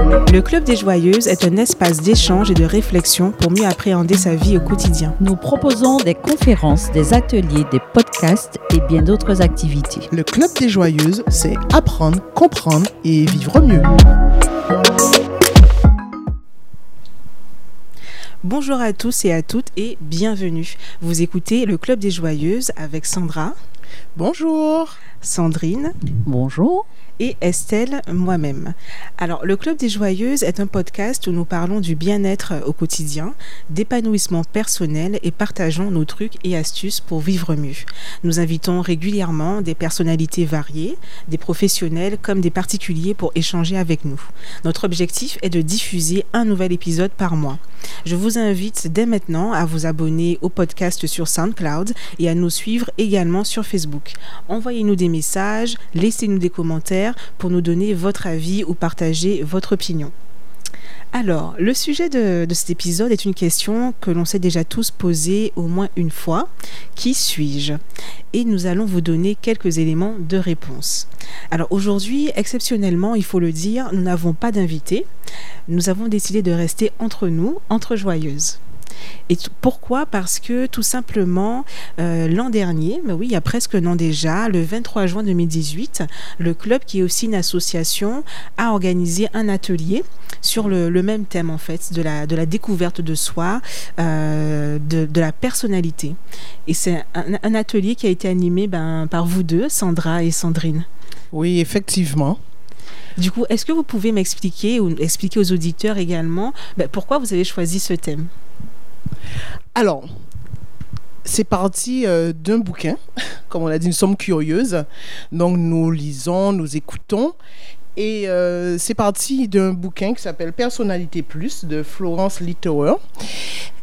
Le Club des Joyeuses est un espace d'échange et de réflexion pour mieux appréhender sa vie au quotidien. Nous proposons des conférences, des ateliers, des podcasts et bien d'autres activités. Le Club des Joyeuses, c'est apprendre, comprendre et vivre mieux. Bonjour à tous et à toutes et bienvenue. Vous écoutez le Club des Joyeuses avec Sandra. Bonjour. Sandrine. Bonjour et Estelle moi-même. Alors, le Club des Joyeuses est un podcast où nous parlons du bien-être au quotidien, d'épanouissement personnel et partageons nos trucs et astuces pour vivre mieux. Nous invitons régulièrement des personnalités variées, des professionnels comme des particuliers pour échanger avec nous. Notre objectif est de diffuser un nouvel épisode par mois. Je vous invite dès maintenant à vous abonner au podcast sur SoundCloud et à nous suivre également sur Facebook. Envoyez-nous des messages, laissez-nous des commentaires pour nous donner votre avis ou partager votre opinion. Alors, le sujet de, cet épisode est une question que l'on s'est déjà tous posée au moins une fois. Qui suis-je? Et nous allons vous donner quelques éléments de réponse. Alors aujourd'hui, exceptionnellement, il faut le dire, nous n'avons pas d'invité. Nous avons décidé de rester entre nous, entre joyeuses. Et pourquoi? Parce que tout simplement, euh, l'an dernier, oui, il y a presque un an déjà, le 23 juin 2018, le club, qui est aussi une association, a organisé un atelier sur le, même thème, en fait, de la, de la découverte de soi, euh, de, de, la personnalité. Et c'est un, atelier qui a été animé ben, par vous deux, Sandra et Sandrine. Oui, effectivement. Du coup, est-ce que vous pouvez m'expliquer ou expliquer aux auditeurs également ben, pourquoi vous avez choisi ce thème? Alors, c'est parti euh, d'un bouquin. Comme on l'a dit, nous sommes curieuses. Donc, nous lisons, nous écoutons. Et euh, c'est parti d'un bouquin qui s'appelle Personnalité Plus de Florence Litterer.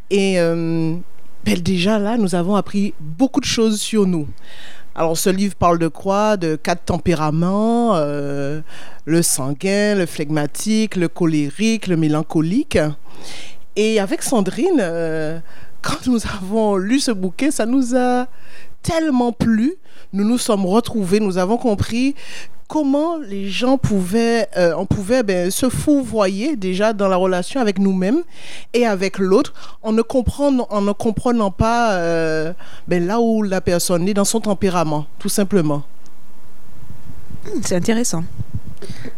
Et euh, ben, déjà là, nous avons appris beaucoup de choses sur nous. Alors, ce livre parle de quoi? De quatre tempéraments le sanguin, le phlegmatique, le colérique, le mélancolique. Et avec Sandrine, euh, quand nous avons lu ce bouquin, ça nous a tellement plu. Nous nous sommes retrouvés, nous avons compris comment les gens pouvaient, euh, on pouvait ben, se fourvoyer déjà dans la relation avec nous-mêmes et avec l'autre en ne comprenant, en ne comprenant pas euh, ben, là où la personne est dans son tempérament, tout simplement. C'est intéressant.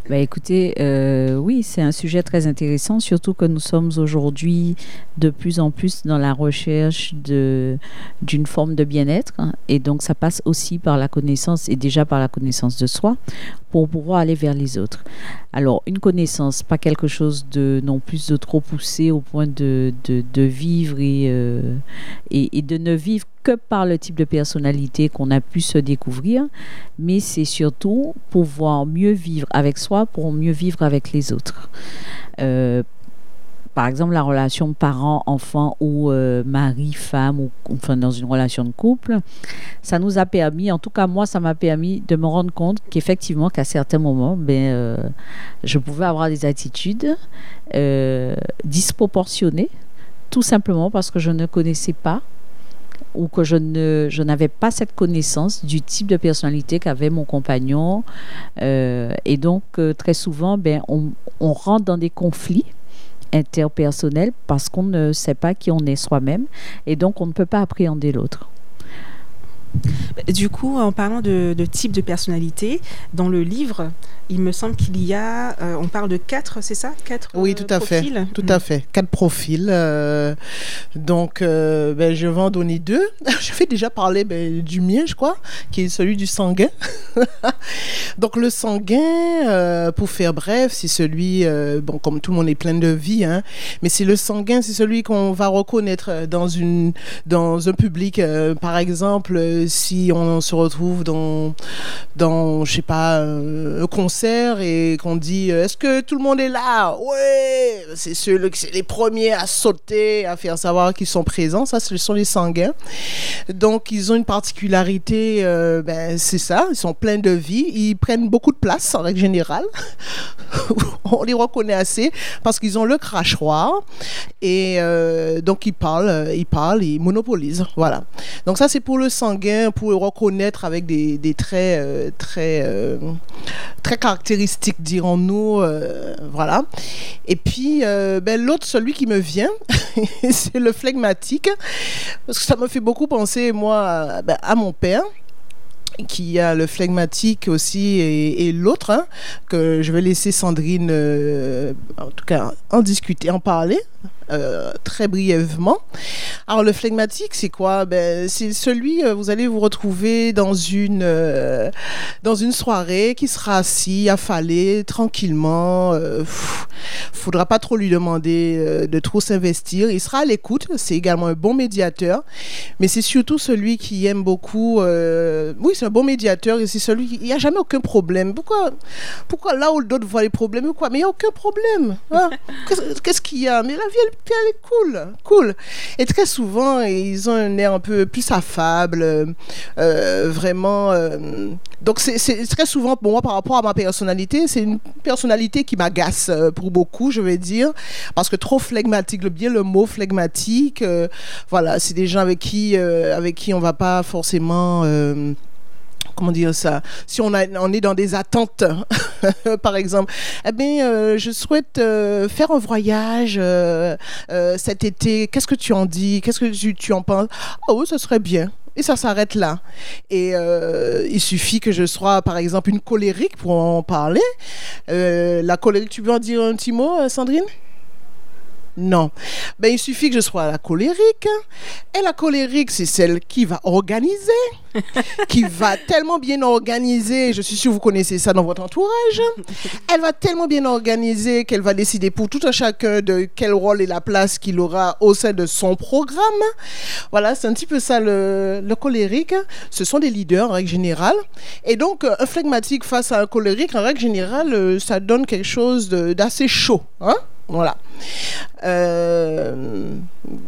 Bah écoutez, euh, oui, c'est un sujet très intéressant, surtout que nous sommes aujourd'hui de plus en plus dans la recherche d'une forme de bien-être. Hein, et donc, ça passe aussi par la connaissance, et déjà par la connaissance de soi, pour pouvoir aller vers les autres. Alors, une connaissance, pas quelque chose de non plus de trop poussé au point de, de, vivre euh, et, et, de ne vivre que par le type de personnalité qu'on a pu se découvrir, mais c'est surtout pouvoir mieux vivre avec soi pour mieux vivre avec les autres. Euh, par exemple, la relation parent-enfant ou euh, mari-femme, ou enfin dans une relation de couple, ça nous a permis, en tout cas moi, ça m'a permis de me rendre compte qu'effectivement, qu'à certains moments, ben, euh, je pouvais avoir des attitudes disproportionnées, tout simplement parce que je ne connaissais pas ou que je ne je n'avais pas cette connaissance du type de personnalité qu'avait mon compagnon euh, et donc euh, très souvent ben on, rentre dans des conflits interpersonnels parce qu'on ne sait pas qui on est soi-même et donc on ne peut pas appréhender l'autre. Du coup, en parlant de, de, type de personnalité, dans le livre, il me semble qu'il y a, euh, on parle de quatre, c'est ça? Quatre Oui, tout à fait. Tout à mm. fait. Quatre profils. Euh, donc, euh, ben, je vais en donner deux. je vais déjà parler ben, du mien, je crois, qui est celui du sanguin. donc, le sanguin, pour faire bref, c'est celui, bon, comme tout le monde est plein de vie, hein, mais c'est le sanguin, c'est celui qu'on va reconnaître dans, une, dans un public. par exemple, si on se retrouve dans, dans je sais pas, un concert et qu'on dit euh, est-ce que tout le monde est là? Ouais, c'est ceux c'est les premiers à sauter, à faire savoir qu'ils sont présents. Ça, ce sont les sanguins. Donc, ils ont une particularité, euh, ben, c'est ça, ils sont pleins de vie, ils prennent beaucoup de place en règle générale. on les reconnaît assez parce qu'ils ont le crachoir et euh, donc ils parlent, ils parlent, ils monopolisent. Voilà. Donc ça c'est pour le sanguin, pour le reconnaître avec des, traits euh, très, euh, très caractéristiques, dirons-nous. euh, voilà. Et puis ben, l'autre, celui qui me vient, c'est le flegmatique parce que ça me fait beaucoup penser, moi, à, ben, mon père qui a le flegmatique aussi et, l'autre hein, que je vais laisser Sandrine en tout cas en discuter en parler euh, très brièvement. Alors le flegmatique, c'est quoi? Ben, C'est celui, euh, vous allez vous retrouver dans une, euh, dans une soirée qui sera assis, affalé, tranquillement. Pff, faudra pas trop lui demander de trop s'investir. Il sera à l'écoute, c'est également un bon médiateur, mais c'est surtout celui qui aime beaucoup... oui, c'est un bon médiateur et c'est celui qui... Il n'y a jamais aucun problème. Pourquoi, pourquoi là où d'autres voient les problèmes ou quoi? Mais il n'y a aucun problème. hein? Qu'est-ce qu'est-ce qu'il y a? Mais la vie, elle, elle est cool, cool. Et très souvent, ils ont un air un peu plus affable, euh, vraiment. euh, donc, c'est très souvent, pour moi, par rapport à ma personnalité, c'est une personnalité qui m'agace euh, pour beaucoup, je vais dire, parce que trop flegmatique, le bien le mot flegmatique, voilà, c'est des gens avec qui, avec qui on va pas forcément. comment dire ça Si on, a, on est dans des attentes, par exemple, eh bien, euh, je souhaite euh, faire un voyage euh, cet été. Qu'est-ce que tu en dis? Qu'est-ce que tu, en penses? Ah oui, ce serait bien. Et ça s'arrête là. Et il suffit que je sois, par exemple, une colérique pour en parler. La colérique, tu peux en dire un petit mot, Sandrine? Non. Ben, il suffit que je sois la colérique. Et la colérique, c'est celle qui va organiser, qui va tellement bien organiser. Je suis sûre que vous connaissez ça dans votre entourage. Elle va tellement bien organiser qu'elle va décider pour tout un chacun de quel rôle et la place qu'il aura au sein de son programme. Voilà, c'est un petit peu ça le, le colérique. Ce sont des leaders en règle générale. Et donc, euh, un flegmatique face à un colérique, en règle générale, euh, ça donne quelque chose d'assez chaud. Hein voilà. Euh,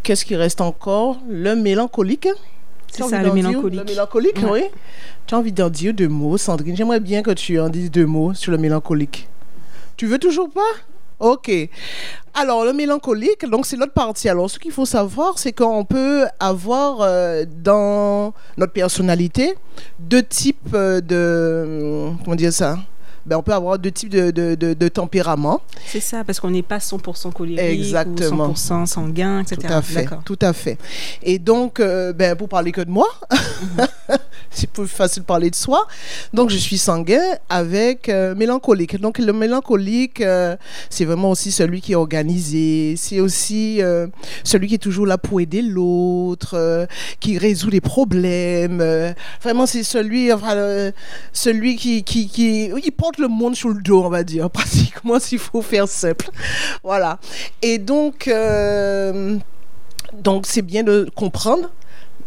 Qu'est-ce qui reste encore? Le mélancolique. C'est ça, le dire? mélancolique. Le mélancolique, Ouais. oui. Tu as envie d'en dire deux mots, Sandrine? J'aimerais bien que tu en dises deux mots sur le mélancolique. Tu veux toujours pas? Ok. Alors, le mélancolique, donc c'est l'autre partie. Alors, ce qu'il faut savoir, c'est qu'on peut avoir euh, dans notre personnalité deux types euh, de. Comment dire ça? Ben, On peut avoir deux types de, de, de, de tempéraments. C'est ça, parce qu'on n'est pas 100% colérique Exactement. ou 100% sanguin, etc. Tout à fait. Tout à fait. Et donc, euh, ben, pour parler que de moi, c'est plus facile de parler de soi. Donc, je suis sanguin avec euh, mélancolique. Donc, le mélancolique, euh, c'est vraiment aussi celui qui est organisé. C'est aussi celui qui est toujours là pour aider l'autre, qui résout les problèmes. vraiment, c'est celui, enfin, celui qui, qui, qui, il le monde sur le dos, on va dire, pratiquement, s'il faut faire simple. Voilà. Et donc, euh, donc c'est bien de comprendre.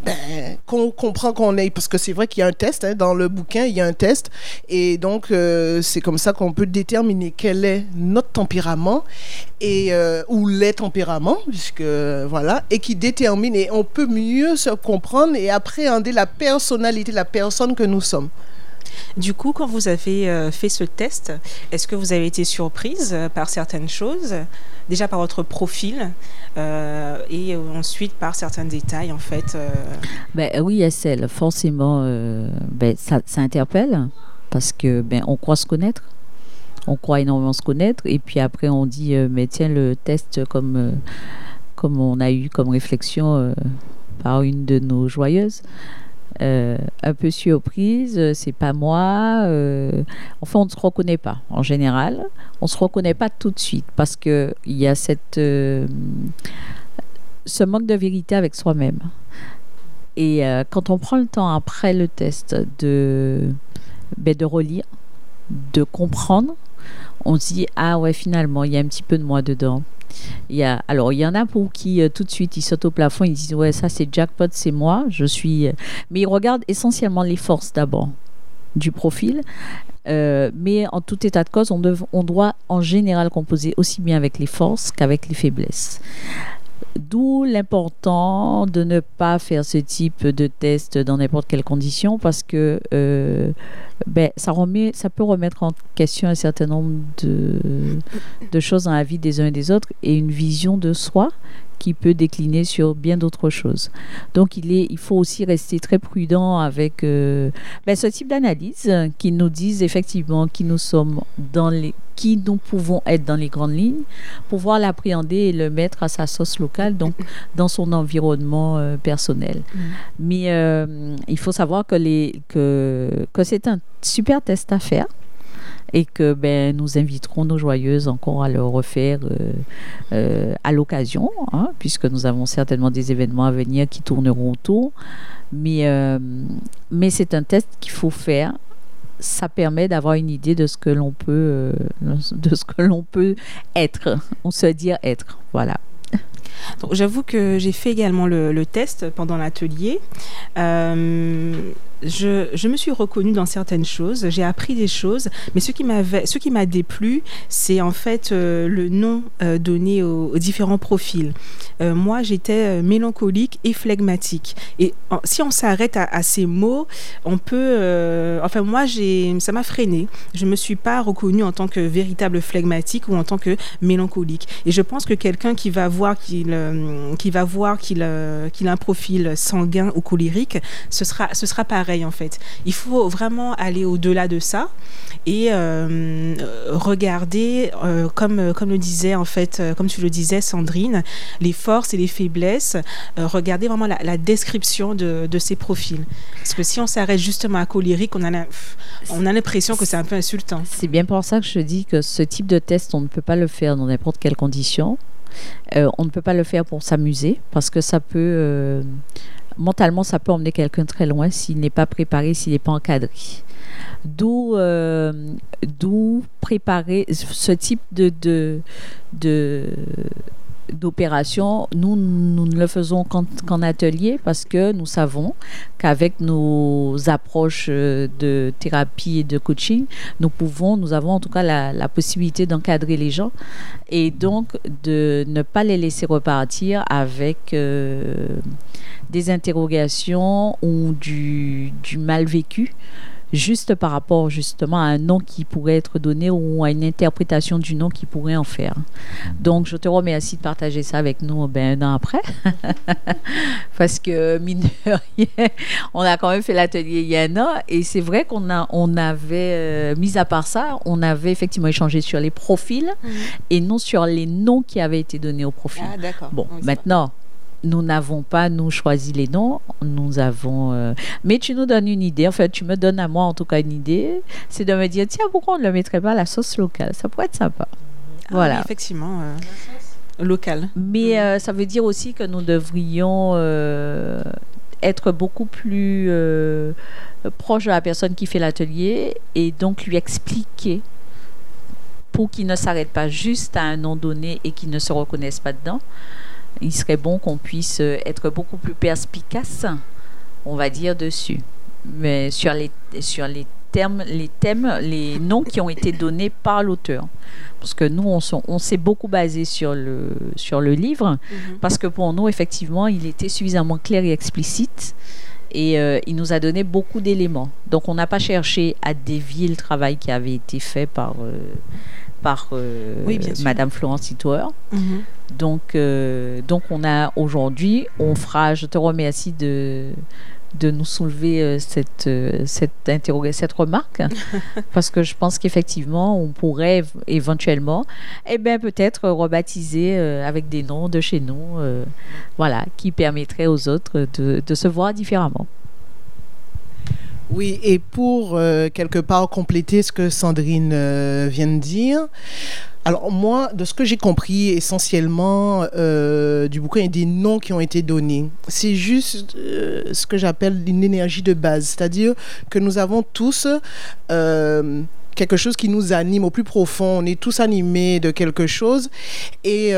Ben, qu'on comprend qu'on est, parce que c'est vrai qu'il y a un test, hein, dans le bouquin, il y a un test, et donc euh, c'est comme ça qu'on peut déterminer quel est notre tempérament, et, euh, ou les tempéraments, puisque voilà, et qui détermine, et on peut mieux se comprendre et appréhender la personnalité la personne que nous sommes. Du coup, quand vous avez euh, fait ce test, est-ce que vous avez été surprise euh, par certaines choses? Déjà par votre profil euh, et ensuite par certains détails, en fait. Ben, oui, Estelle, forcément, ben, ça, ça interpelle parce que ben, on croit se connaître. On croit énormément se connaître. Et puis après, on dit, mais tiens, le test, comme, comme on a eu comme réflexion par une de nos joyeuses, euh, un peu surprise, euh, c'est pas moi. euh, enfin, on ne se reconnaît pas en général. On se reconnaît pas tout de suite parce que il y a cette ce manque de vérité avec soi-même. Et quand on prend le temps après le test de ben, de relire, de comprendre, on se dit ah ouais finalement il y a un petit peu de moi dedans. Il y a, alors, il y en a pour qui, euh, tout de suite, ils sautent au plafond, ils disent Ouais, ça, c'est jackpot, c'est moi. Je suis. euh, Mais ils regardent essentiellement les forces d'abord du profil. Euh, mais en tout état de cause, on, doit en général composer aussi bien avec les forces qu'avec les faiblesses. D'où l'important de ne pas faire ce type de test dans n'importe quelle condition parce que euh, ben, ça, remet, ça peut remettre en question un certain nombre de, de choses dans la vie des uns et des autres et une vision de soi qui peut décliner sur bien d'autres choses. Donc il, est, il faut aussi rester très prudent avec euh, ben, ce type d'analyse qui nous disent effectivement qui nous sommes dans les qui nous pouvons être dans les grandes lignes, pouvoir l'appréhender et le mettre à sa sauce locale, donc dans son environnement euh, personnel. Mm. Mais euh, il faut savoir que, les, que, que c'est un super test à faire et que ben, nous inviterons nos joyeuses encore à le refaire euh, euh, à l'occasion, hein, puisque nous avons certainement des événements à venir qui tourneront autour. Mais, euh, mais c'est un test qu'il faut faire. Ça permet d'avoir une idée de ce que l'on peut, de ce que l'on peut être, on se dire être, voilà. J'avoue que j'ai fait également le, le test pendant l'atelier je, me suis reconnue dans certaines choses, j'ai appris des choses, mais ce qui ce m'a déplu, c'est en fait euh, le nom euh, donné aux, différents profils. Euh, moi, j'étais mélancolique et phlegmatique. Et si on s'arrête à, ces mots, on peut, enfin moi, j'ai, ça m'a freiné. Je me suis pas reconnue en tant que véritable phlegmatique ou en tant que mélancolique. Et je pense que quelqu'un qui va voir qu'il a un profil sanguin ou colérique, ce sera, ce sera pareil en fait. Il faut vraiment aller au-delà de ça et euh, regarder, euh, comme, comme le disait en fait, euh, comme tu le disais Sandrine, les forces et les faiblesses, regarder vraiment la, description de, de, ces profils. Parce que si on s'arrête justement à colérique, on a, on a l'impression que c'est un peu insultant. C'est bien pour ça que je dis que ce type de test, on ne peut pas le faire dans n'importe quelle condition. on ne peut pas le faire pour s'amuser parce que ça peut mentalement, ça peut emmener quelqu'un très loin s'il n'est pas préparé, s'il n'est pas encadré. D'où euh, préparer ce type de, de, de d'opération, nous, nous ne le faisons qu'en atelier parce que nous savons qu'avec nos approches euh, de thérapie et de coaching, nous pouvons, nous avons en tout cas la, possibilité d'encadrer les gens et donc de ne pas les laisser repartir avec euh, des interrogations ou du, du mal vécu juste par rapport justement à un nom qui pourrait être donné ou à une interprétation du nom qui pourrait en faire. Donc, je te remercie de partager ça avec nous ben, un an après. Parce que, mine de rien, on a quand même fait l'atelier il y a un an et c'est vrai qu'on a, on avait, euh, mis à part ça, on avait effectivement échangé sur les profils mhm. et non sur les noms qui avaient été donnés aux profils. Ah, d'accord. Bon, maintenant, nous n'avons pas, nous, choisi les noms. Nous avons. Euh, mais tu nous donnes une idée. En fait, tu me donnes à moi, en tout cas, une idée. C'est de me dire tiens, pourquoi on ne le mettrait pas à la sauce locale? Ça pourrait être sympa. Ah voilà. effectivement. Euh, locale. Mais euh, ça veut dire aussi que nous devrions être beaucoup plus proche de la personne qui fait l'atelier et donc lui expliquer pour qu'il ne s'arrête pas juste à un nom donné et qu'il ne se reconnaisse pas dedans il serait bon qu'on puisse euh, être beaucoup plus perspicace, on va dire, dessus. Mais sur les, sur les termes, les thèmes, les noms qui ont été donnés par l'auteur. Parce que nous, on, s'est beaucoup basé sur le, sur le livre, mhm. parce que pour nous, effectivement, il était suffisamment clair et explicite. Et euh, il nous a donné beaucoup d'éléments. Donc, on n'a pas cherché à dévier le travail qui avait été fait par, euh, par Madame Florence Hitauer. Mhm. Donc, euh, donc on a aujourd'hui, on fera, je te remercie de, de nous soulever euh, cette, euh, cette, cette remarque, parce que je pense qu'effectivement, on pourrait éventuellement, eh bien, peut-être rebaptiser avec des noms de chez nous, voilà, qui permettraient aux autres de, de se voir différemment. Oui, et pour quelque part compléter ce que Sandrine vient de dire, alors moi, de ce que j'ai compris essentiellement euh, du bouquin et des noms qui ont été donnés, c'est juste euh, ce que j'appelle une énergie de base, c'est-à-dire que nous avons tous euh, quelque chose qui nous anime au plus profond, on est tous animés de quelque chose. Et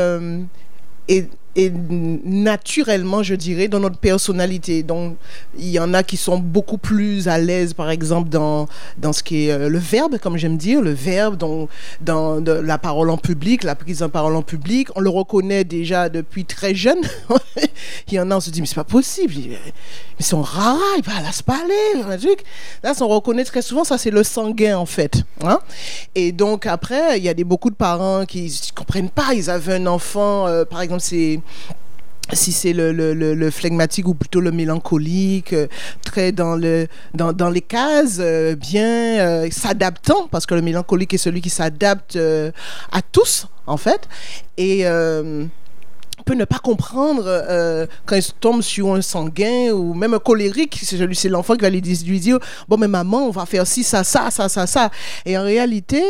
et naturellement, je dirais, dans notre personnalité. Donc, il y en a qui sont beaucoup plus à l'aise, par exemple, dans, dans ce qui est euh, le verbe, comme j'aime dire, le verbe, dans, dans la parole en public, la prise en parole en public. On le reconnaît déjà depuis très jeune. il y en a, on se dit, mais c'est pas possible. Ils sont rares, ils parlent à se parler. Là, on reconnaît très souvent, ça, c'est le sanguin, en fait. Hein. Et donc, après, il y a des, beaucoup de parents qui ne comprennent pas. Ils avaient un enfant, euh, par exemple, c'est si c'est le, le, le, flegmatique ou plutôt le mélancolique, euh, très dans, le, dans, dans les cases, euh, bien euh, s'adaptant, parce que le mélancolique est celui qui s'adapte à tous, en fait. Et peut ne pas comprendre euh, quand il tombe sur un sanguin ou même un colérique. C'est l'enfant qui va lui dire Bon, mais maman, on va faire ci, ça, ça, ça, ça, ça. Et en réalité,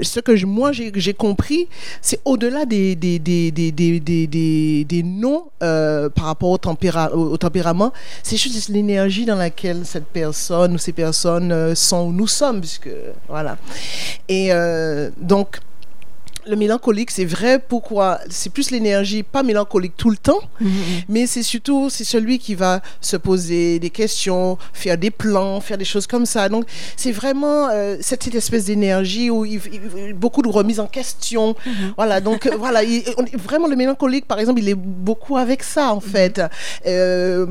ce que moi j'ai compris, c'est au-delà des, des, des, des, noms euh, par rapport au, tempéra au, tempérament, c'est juste l'énergie dans laquelle cette personne ou ces personnes euh, sont où nous sommes. Puisque, voilà. Et donc, le mélancolique, c'est vrai. Pourquoi? C'est plus l'énergie, pas mélancolique tout le temps, mm-hmm. mais c'est surtout c'est celui qui va se poser des questions, faire des plans, faire des choses comme ça. Donc c'est vraiment euh, cette, espèce d'énergie où il, beaucoup de remises en question. Mm-hmm. Voilà. Donc euh, voilà, vraiment le mélancolique, par exemple, il est beaucoup avec ça en mm-hmm. fait. Euh,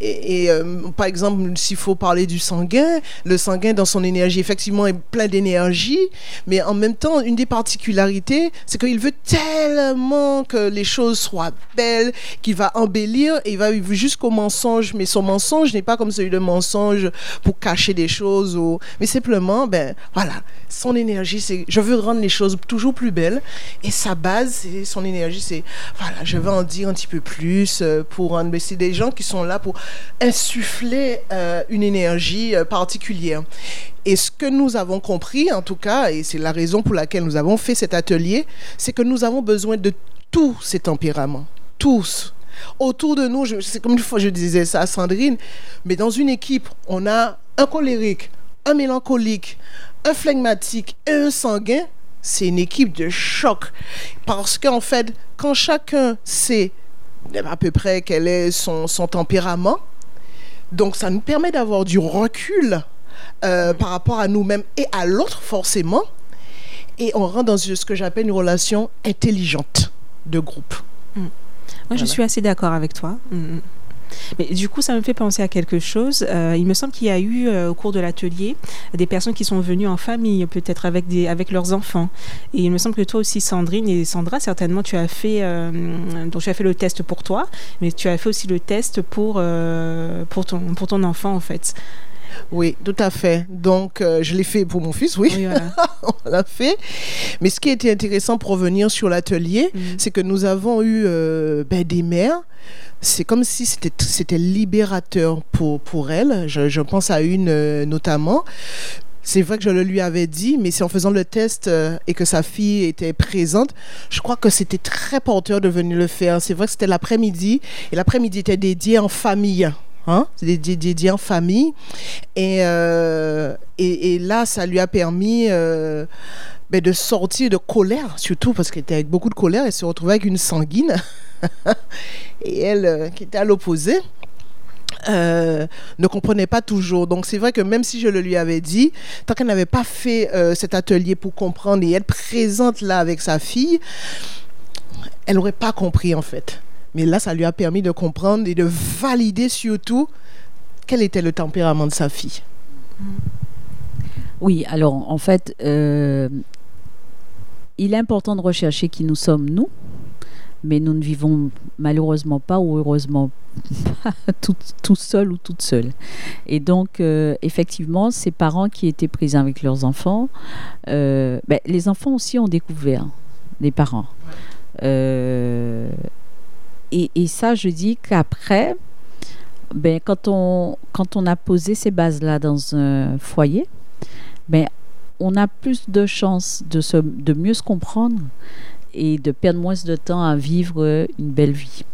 et, par exemple, s'il faut parler du sanguin, le sanguin dans son énergie effectivement est plein d'énergie, mais en même temps une des particularités c'est qu'il veut tellement que les choses soient belles qu'il va embellir et il va jusqu'au mensonge. Mais son mensonge n'est pas comme celui de mensonge pour cacher des choses, ou... mais simplement, ben voilà, son énergie, c'est je veux rendre les choses toujours plus belles. Et sa base, c'est son énergie, c'est voilà, je veux en dire un petit peu plus euh, pour. Mais c'est des gens qui sont là pour insuffler euh, une énergie euh, particulière. Et ce que nous avons compris, en tout cas, et c'est la raison pour laquelle nous avons fait cet atelier, c'est que nous avons besoin de tous ces tempéraments. Tous. Autour de nous, c'est comme une fois je disais ça à Sandrine, mais dans une équipe, on a un colérique, un mélancolique, un flegmatique et un sanguin. C'est une équipe de choc. Parce qu'en fait, quand chacun sait à peu près quel est son tempérament, donc ça nous permet d'avoir du recul euh, par rapport à nous-mêmes et à l'autre, forcément. Et on rentre dans ce que j'appelle une relation intelligente de groupe. Mm. Moi, je suis assez d'accord avec toi. Mm, mm. Mais du coup, ça me fait penser à quelque chose. Euh, il me semble qu'il y a eu euh, au cours de l'atelier des personnes qui sont venues en famille, peut-être avec, des, avec leurs enfants. Et il me semble que toi aussi, Sandrine et Sandra, certainement, tu as fait, donc tu as fait le test pour toi, mais tu as fait aussi le test pour, pour, ton, pour ton enfant, en fait. Oui, tout à fait. Donc, euh, je l'ai fait pour mon fils, oui. On l'a fait. Mais ce qui était intéressant pour revenir sur l'atelier, mm. c'est que nous avons eu euh, ben, des mères. C'est comme si c'était libérateur pour, pour elles. Je, pense à une euh, notamment. C'est vrai que je le lui avais dit, mais c'est en faisant le test et que sa fille était présente, je crois que c'était très porteur de venir le faire. C'est vrai que c'était l'après-midi et l'après-midi était dédié en famille. Hein? Dédié en famille. Euh, et, et, là, ça lui a permis euh, ben, de sortir de colère, surtout parce qu'elle était avec beaucoup de colère et se retrouvait avec une sanguine. et elle, euh, qui était à l'opposé, ne comprenait pas toujours. Donc c'est vrai que même si je le lui avais dit, tant qu'elle n'avait pas fait cet atelier pour comprendre et être présente là avec sa fille, elle n'aurait pas compris en fait. Mais là, ça lui a permis de comprendre et de valider surtout quel était le tempérament de sa fille. Oui, alors en fait, euh, il est important de rechercher qui nous sommes, nous, mais nous ne vivons malheureusement pas ou heureusement pas tout, tout seul ou toute seule. Et donc, euh, effectivement, ces parents qui étaient présents avec leurs enfants, euh, ben, les enfants aussi ont découvert les parents. Et, ça, je dis qu'après, ben, quand, on, quand on a posé ces bases-là dans un foyer, ben, on a plus de chances de, se, de mieux se comprendre et de perdre moins de temps à vivre une belle vie.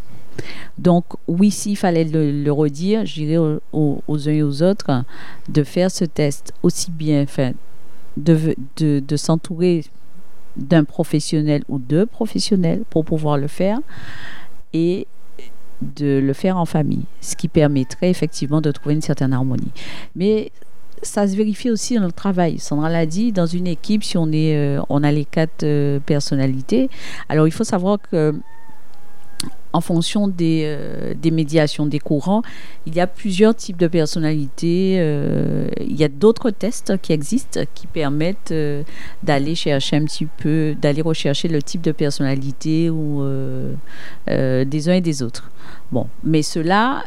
Donc, oui, s'il fallait le, redire, je dirais aux, aux, uns et aux autres de faire ce test aussi bien, enfin, de, de, de s'entourer d'un professionnel ou deux professionnels pour pouvoir le faire et de le faire en famille, ce qui permettrait effectivement de trouver une certaine harmonie. Mais ça se vérifie aussi dans le travail. Sandra l'a dit, dans une équipe, si on, est, euh, on a les quatre euh, personnalités, alors il faut savoir que en fonction des, euh, des, médiations, des courants, il y a plusieurs types de personnalités. Euh, il y a d'autres tests qui existent qui permettent euh, d'aller chercher un petit peu, d'aller rechercher le type de personnalité des uns et des autres. Bon, mais ceux-là,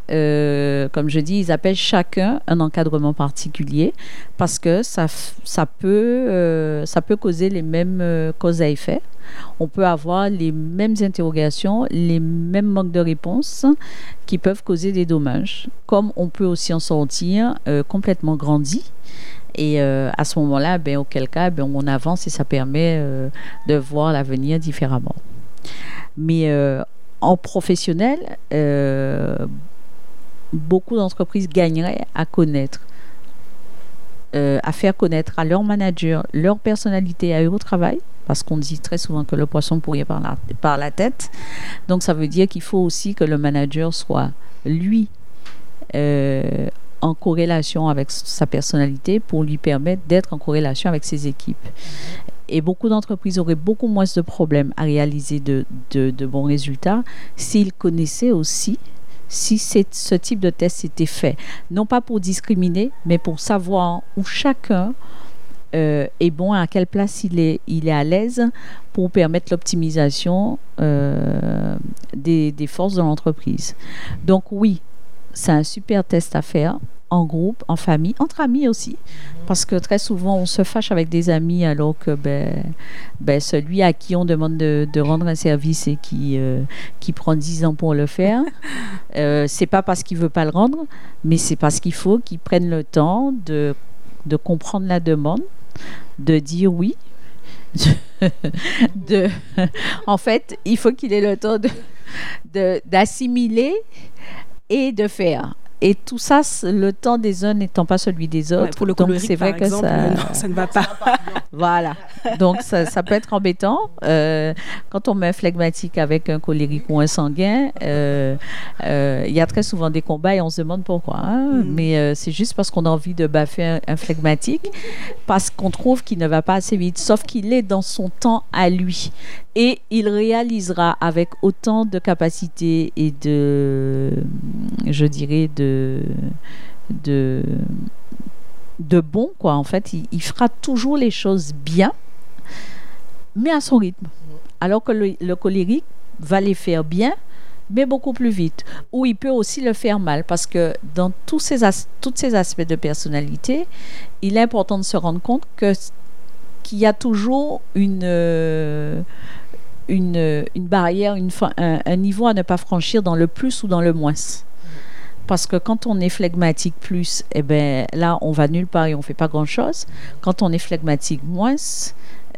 comme je dis, ils appellent chacun un encadrement particulier parce que ça, ça, peut, ça peut causer les mêmes causes à effet on peut avoir les mêmes interrogations, les mêmes manques de réponse qui peuvent causer des dommages, comme on peut aussi en sortir euh, complètement grandi. Et euh, à ce moment-là, ben, auquel cas, ben, on avance et ça permet euh, de voir l'avenir différemment. Mais en professionnel, beaucoup d'entreprises gagneraient à connaître à faire connaître à leur manager leur personnalité à eux au travail, parce qu'on dit très souvent que le poisson pourrit par la, par la tête. Donc ça veut dire qu'il faut aussi que le manager soit, lui, euh, en corrélation avec sa personnalité pour lui permettre d'être en corrélation avec ses équipes. Et beaucoup d'entreprises auraient beaucoup moins de problèmes à réaliser de, bons résultats s'ils connaissaient aussi si ce type de test était fait. Non pas pour discriminer, mais pour savoir où chacun euh, est bon, à quelle place il est, à l'aise pour permettre l'optimisation euh, des, forces de l'entreprise. Donc oui, c'est un super test à faire en groupe, en famille, entre amis aussi. Parce que très souvent, on se fâche avec des amis alors que ben, ben, celui à qui on demande de, de rendre un service et qui, euh, qui prend 10 ans pour le faire, euh, c'est pas parce qu'il veut pas le rendre, mais c'est parce qu'il faut qu'il prenne le temps de, de comprendre la demande, de dire oui. de, en fait, il faut qu'il ait le temps de, d'assimiler et de faire. Et tout ça, le temps des uns n'étant pas celui des autres. pour le donc c'est vrai que ça... ça ne va pas. voilà. Donc ça, ça, peut être embêtant. Euh, quand on met un phlegmatique avec un colérique ou un sanguin, euh, euh, il y a très souvent des combats et on se demande pourquoi. Hein. Mm. Mais c'est juste parce qu'on a envie de baffer un, phlegmatique, parce qu'on trouve qu'il ne va pas assez vite, sauf qu'il est dans son temps à lui. Et il réalisera avec autant de capacité et de, je dirais, de de, de, bon, quoi. En fait, il, fera toujours les choses bien, mais à son rythme. Alors que le, colérique va les faire bien, mais beaucoup plus vite. Ou il peut aussi le faire mal, parce que dans tous ces, tous ces aspects de personnalité, il est important de se rendre compte que qu'il y a toujours une, euh, une, une barrière, une, un, niveau à ne pas franchir dans le plus ou dans le moins. Parce que quand on est phlegmatique plus, eh ben, là, on va nulle part et on fait pas grand-chose. Quand on est phlegmatique moins,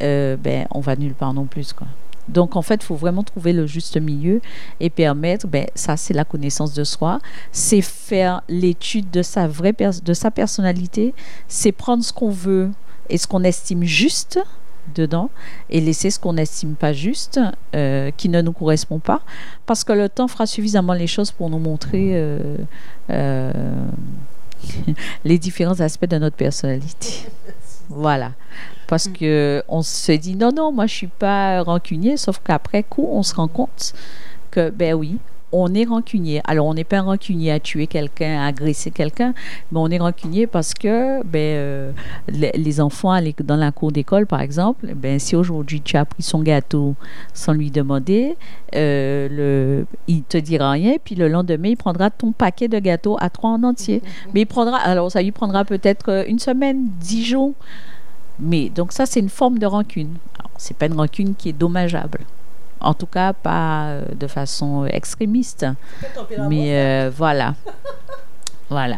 euh, ben, on va nulle part non plus. Quoi. Donc, en fait, il faut vraiment trouver le juste milieu et permettre, ben, ça, c'est la connaissance de soi, c'est faire l'étude de sa vraie de sa personnalité, c'est prendre ce qu'on veut et ce qu'on estime juste dedans et laisser ce qu'on n'estime pas juste, euh, qui ne nous correspond pas, parce que le temps fera suffisamment les choses pour nous montrer euh, euh, les différents aspects de notre personnalité. Voilà. Parce que on se dit non, non, moi je suis pas rancunier, sauf qu'après coup, on se rend compte que, ben oui, on est rancunier. Alors, on n'est pas rancunier à tuer quelqu'un, à agresser quelqu'un, mais on est rancunier parce que ben, euh, les, enfants dans la cour d'école, par exemple, ben, si aujourd'hui tu as pris son gâteau sans lui demander, euh, le, il te dira rien, puis le lendemain, il prendra ton paquet de gâteaux à trois en entier. Mais il prendra, alors ça lui prendra peut-être euh, une semaine, dix jours. Mais donc ça, c'est une forme de rancune. C'est pas une rancune qui est dommageable. En tout cas, pas euh, de façon extrémiste. Mais euh, voilà. voilà.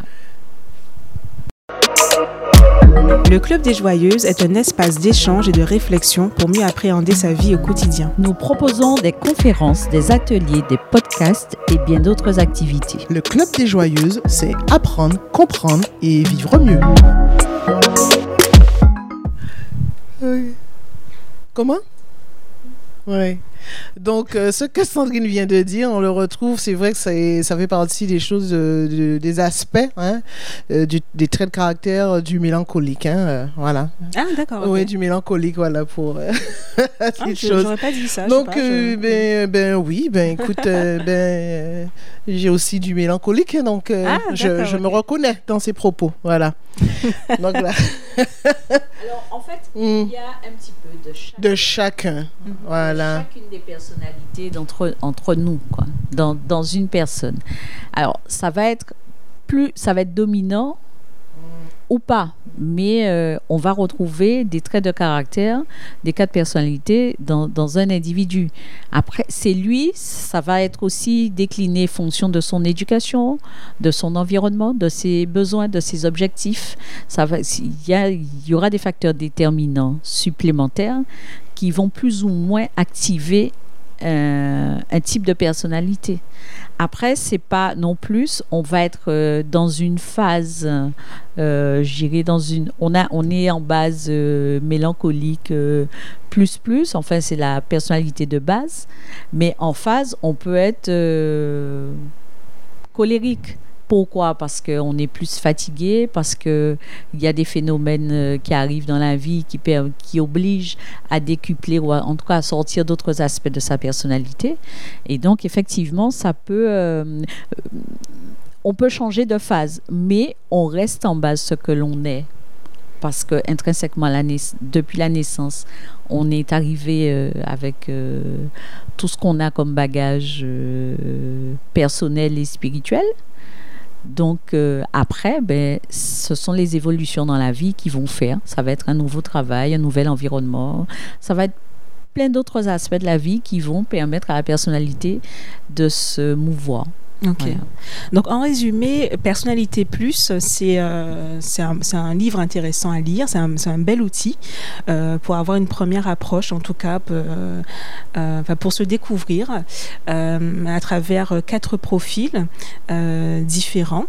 Le Club des Joyeuses est un espace d'échange et de réflexion pour mieux appréhender sa vie au quotidien. Nous proposons des conférences, des ateliers, des podcasts et bien d'autres activités. Le Club des Joyeuses, c'est apprendre, comprendre et vivre mieux. Comment? Ouais. Donc, euh, ce que Sandrine vient de dire, on le retrouve, c'est vrai que ça, est- ça fait partie des choses, euh, de- des aspects, hein, euh, du- des traits de caractère du mélancolique. Hein, euh, voilà. Ah, d'accord. Oui, du mélancolique, voilà, pour euh, Ah, ces je- choses. J'aurais pas dit ça. je sais Donc, pas, je- euh, ben, ben oui, ben écoute, euh, ben, euh, j'ai aussi du mélancolique, donc euh, Ah, je, me reconnais dans ces propos. Voilà. donc là, Alors, en fait, hmm, il y a un petit peu de chaque. de chacun. Voilà. chacune des personnalités entre nous dans, dans une personne. Alors ça va être plus ça va être dominant ou pas mais euh, on va retrouver des traits de caractère des cas de personnalité dans, un individu. Après c'est lui ça va être aussi décliné fonction de son éducation de son environnement de ses besoins de ses objectifs. Ça va il y, il y aura des facteurs déterminants supplémentaires qui vont plus ou moins activer euh, un type de personnalité. Après, c'est pas non plus, on va être euh, dans une phase, euh, je dirais dans une, on a, on est en base mélancolique plus plus. Enfin, c'est la personnalité de base, mais en phase, on peut être colérique. Pourquoi? Parce qu'on est plus fatigué, parce qu'il y a des phénomènes euh, qui arrivent dans la vie qui, qui obligent à décupler ou en tout cas à sortir d'autres aspects de sa personnalité. Et donc, effectivement, ça peut. euh, euh, on peut changer de phase, mais on reste en base ce que l'on est. Parce que intrinsèquement, depuis la naissance, on est arrivé avec tout ce qu'on a comme bagage personnel et spirituel. Donc euh, après, ben, ce sont les évolutions dans la vie qui vont faire. Ça va être un nouveau travail, un nouvel environnement. Ça va être plein d'autres aspects de la vie qui vont permettre à la personnalité de se mouvoir. Ok. Voilà. Donc en résumé, Personnalité Plus, c'est euh, un, un livre intéressant à lire, c'est un, un bel outil euh, pour avoir une première approche, en tout cas euh, pour se découvrir à travers quatre profils différents.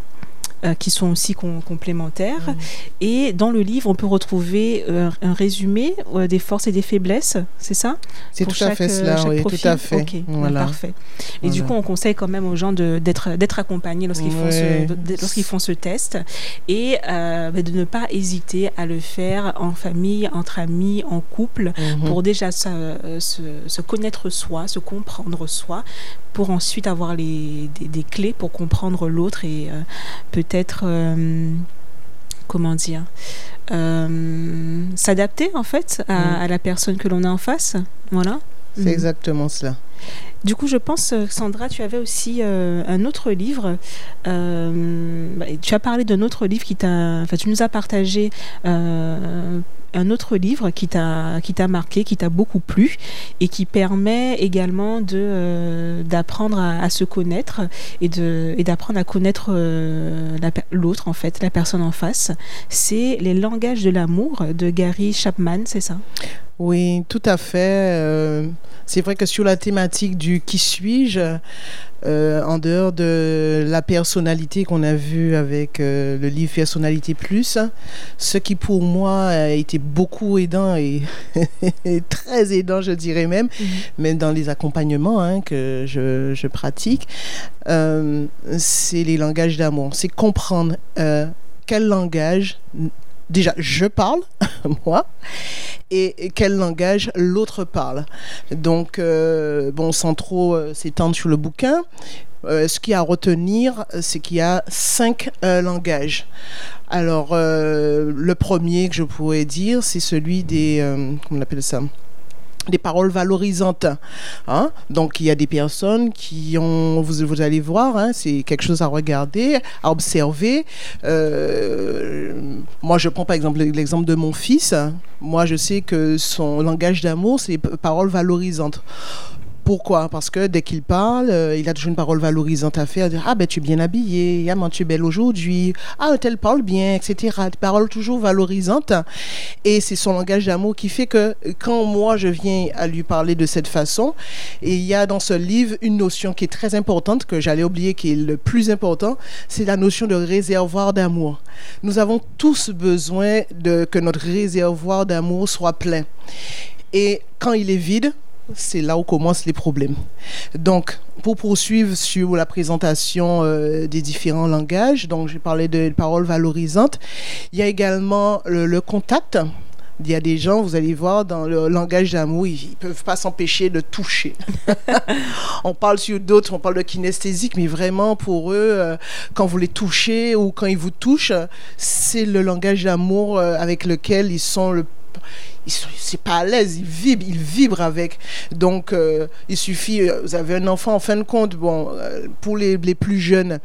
Euh, qui sont aussi com- complémentaires. Mhm. Et dans le livre, on peut retrouver euh, un résumé euh, des forces et des faiblesses, c'est ça? C'est tout à fait cela, oui, tout à fait. Voilà. parfait. Et du coup, on conseille quand même aux gens d'être accompagnés lorsqu'ils font, Ouais. lorsqu'ils font ce test et bah, de ne pas hésiter à le faire en famille, entre amis, en couple, Mhm. pour déjà se, se, se connaître soi, se comprendre soi, pour ensuite avoir les, des, des clés pour comprendre l'autre et euh, peut-être, euh, comment dire, euh, s'adapter en fait à, Mhm. à la personne que l'on a en face. Voilà. C'est Mhm. exactement cela. Du coup, je pense, euh, Sandra, tu avais aussi euh, un autre livre. euh, bah, tu as parlé d'un autre livre qui t'a. Enfin, tu nous as partagé euh, un autre livre qui t'a qui t'a marqué, qui t'a beaucoup plu et qui permet également de euh, d'apprendre à, se connaître et d'apprendre à connaître euh, l'autre en fait, la personne en face. C'est les langages de l'amour de Gary Chapman, c'est ça? Oui, tout à fait. euh, c'est vrai que sur la thématique du qui suis-je, euh, en dehors de la personnalité qu'on a vue avec euh, le livre Personnalité Plus, ce qui pour moi a été beaucoup aidant et, et très aidant, je dirais même, même dans les accompagnements hein, que je, je pratique, c'est les langages d'amour. C'est comprendre quel langage, déjà, je parle, moi, et, quel langage l'autre parle. Donc, euh, bon, sans trop euh, s'étendre sur le bouquin, euh, ce qu'il y a à retenir, c'est qu'il y a cinq langages. Alors, le premier que je pourrais dire, c'est celui des... comment on appelle ça? Des paroles valorisantes. Hein? Donc, il y a des personnes qui ont, vous, allez voir, hein, c'est quelque chose à regarder, à observer. Euh, moi, je prends par exemple l'exemple de mon fils. Moi, je sais que son langage d'amour, c'est p- paroles valorisantes. Pourquoi? Parce que dès qu'il parle, euh, il a toujours une parole valorisante à faire. Ah ben tu es bien habillé, ah, ben, tu es belle aujourd'hui, ah tel parle bien, etc. Des paroles toujours valorisantes. Et c'est son langage d'amour qui fait que quand moi je viens à lui parler de cette façon, et il y a dans ce livre une notion qui est très importante, que j'allais oublier, qui est le plus important, c'est la notion de réservoir d'amour. Nous avons tous besoin de que notre réservoir d'amour soit plein. Et quand il est vide, c'est là où commencent les problèmes. Donc, pour poursuivre sur la présentation euh, des différents langages, donc j'ai parlé de paroles valorisantes, il y a également le, contact. Il y a des gens, vous allez voir, dans le langage d'amour, ils ne peuvent pas s'empêcher de toucher. on parle sur d'autres, on parle de kinesthésique, mais vraiment pour eux, euh, quand vous les touchez ou quand ils vous touchent, c'est le langage d'amour euh, avec lequel ils sont le c'est pas à l'aise, il vibre, il vibre avec. Donc, euh, il suffit, euh, vous avez un enfant, en fin de compte, bon, euh, pour les, les, plus jeunes,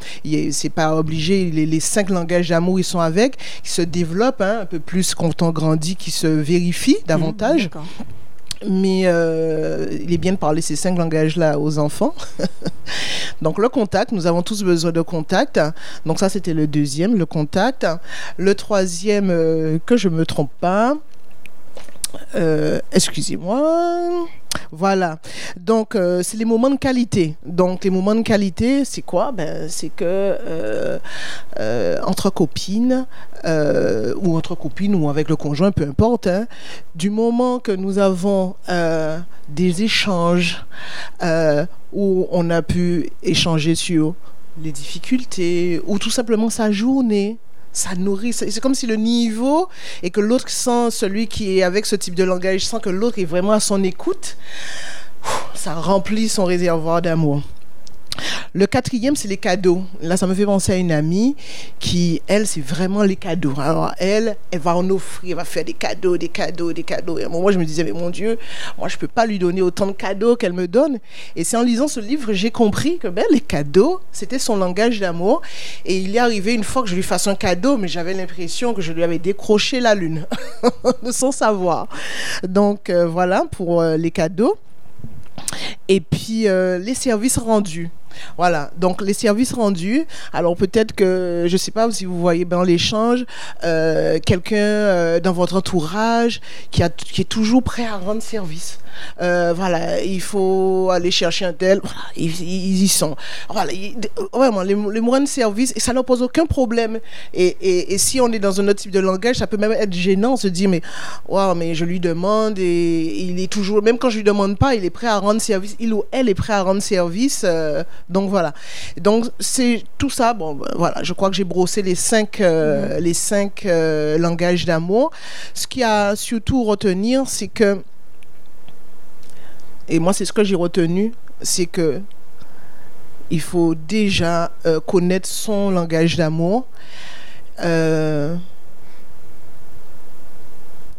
c'est pas obligé, les, les, cinq langages d'amour, ils sont avec, ils se développent hein, un peu plus quand on grandit, qui se vérifient davantage. mais il est bien de parler ces cinq langages-là aux enfants. Donc le contact, nous avons tous besoin de contact. Donc ça, c'était le deuxième, le contact. Le troisième, que je me trompe pas, euh, excusez-moi. Voilà. Donc, euh, c'est les moments de qualité. Donc, les moments de qualité, c'est quoi? Ben, C'est que euh, entre copines, ou entre copines, ou avec le conjoint, peu importe, hein, du moment que nous avons des échanges où on a pu échanger sur les difficultés, ou tout simplement sa journée, ça nourrit. C'est comme si le niveau et que l'autre sent, celui qui est avec ce type de langage, sent que l'autre est vraiment à son écoute. Ça remplit son réservoir d'amour. Le quatrième, c'est les cadeaux. Là, ça me fait penser à une amie qui, elle, c'est vraiment les cadeaux. Alors, elle, elle va en offrir, elle va faire des cadeaux, des cadeaux, des cadeaux. Et à un moment, je me disais, mais mon Dieu, moi, je ne peux pas lui donner autant de cadeaux qu'elle me donne. Et c'est en lisant ce livre, j'ai compris que ben, les cadeaux, c'était son langage d'amour. Et il est arrivé une fois que je lui fasse un cadeau, mais j'avais l'impression que je lui avais décroché la lune, son savoir. Donc, euh, voilà pour euh, les cadeaux. Et puis, euh, les services rendus. Voilà, donc les services rendus. Alors peut-être que, je ne sais pas si vous voyez dans l'échange, euh, quelqu'un euh, dans votre entourage qui, a, qui est toujours prêt à rendre service. Euh, voilà, il faut aller chercher un tel. Voilà, ils, y sont. Voilà, vraiment, les, les service, et ça ne pose aucun problème. Et, et, si on est dans un autre type de langage, ça peut même être gênant. On se dit, mais, wow, mais je lui demande et il est toujours, même quand je lui demande pas, il est prêt à rendre service. Il ou elle est prêt à rendre service. Donc voilà. Donc c'est tout ça. Bon, ben, voilà, je crois que j'ai brossé les cinq, euh, les cinq langages d'amour. Ce qui a surtout retenir, c'est que et moi, c'est ce que j'ai retenu, c'est que il faut déjà euh, connaître son langage d'amour euh,